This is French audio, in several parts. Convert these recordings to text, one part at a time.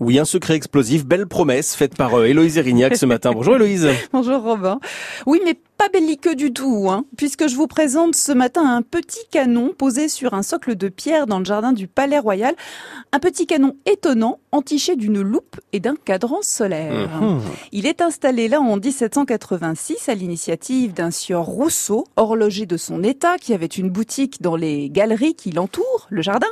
Oui, un secret explosif, belle promesse faite par euh, Héloïse Erignac ce matin. Bonjour Héloïse. Bonjour Robin. Oui, mais pas belliqueux du tout, hein, puisque je vous présente ce matin un petit canon posé sur un socle de pierre dans le jardin du Palais Royal. Un petit canon étonnant, entiché d'une loupe et d'un cadran solaire. Mhm. Il est installé là en 1786 à l'initiative d'un sieur Rousseau, horloger de son état, qui avait une boutique dans les galeries qui l'entourent, le jardin.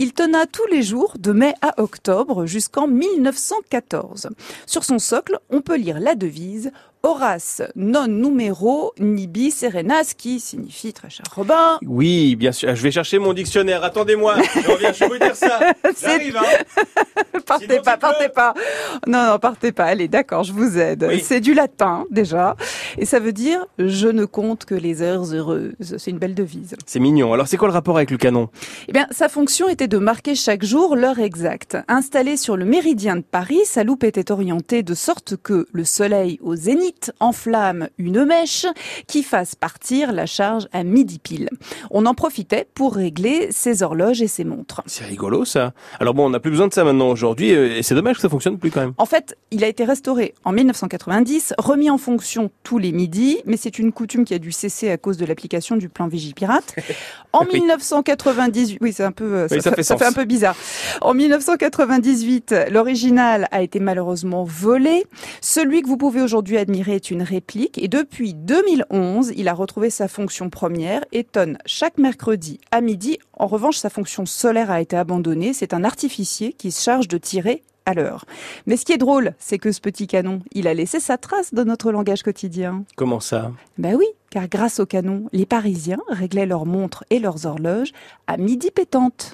Il tena tous les jours, de mai à octobre, jusqu'en 1914. Sur son socle, on peut lire la devise Horace non numero nibi serenas, qui signifie, très cher Robin, Oui, bien sûr. Je vais chercher mon dictionnaire. Attendez-moi. Je reviens, je vais vous dire ça. J'arrive, hein. Partez Sinon, pas, peux. partez pas. Non, non, partez pas. Allez, d'accord, je vous aide. Oui. C'est du latin, déjà. Et ça veut dire, je ne compte que les heures heureuses. C'est une belle devise. C'est mignon. Alors, c'est quoi le rapport avec le canon? Eh bien, sa fonction était de marquer chaque jour l'heure exacte. Installée sur le méridien de Paris, sa loupe était orientée de sorte que le soleil au zénith enflamme une mèche qui fasse partir la charge à midi pile. On en profitait pour régler ses horloges et ses montres. C'est rigolo, ça. Alors bon, on n'a plus besoin de ça maintenant aujourd'hui, euh, et c'est dommage que ça fonctionne plus quand même. En fait, il a été restauré en 1990, remis en fonction tous les midis, mais c'est une coutume qui a dû cesser à cause de l'application du plan Vigipirate. En Oui. 1998, oui, c'est un peu, euh, Oui, ça fait un peu bizarre. En 1998, l'original a été malheureusement volé. Celui que vous pouvez aujourd'hui admirer est une réplique, et depuis 2011, il a retrouvé sa fonction première et tonne chaque mercredi à midi. En revanche, sa fonction solaire a été abandonnée. C'est un artificier qui se charge de tirer à l'heure. Mais ce qui est drôle, c'est que ce petit canon, il a laissé sa trace dans notre langage quotidien. Comment ça? Ben oui, car grâce au canon, les Parisiens réglaient leurs montres et leurs horloges à midi pétante.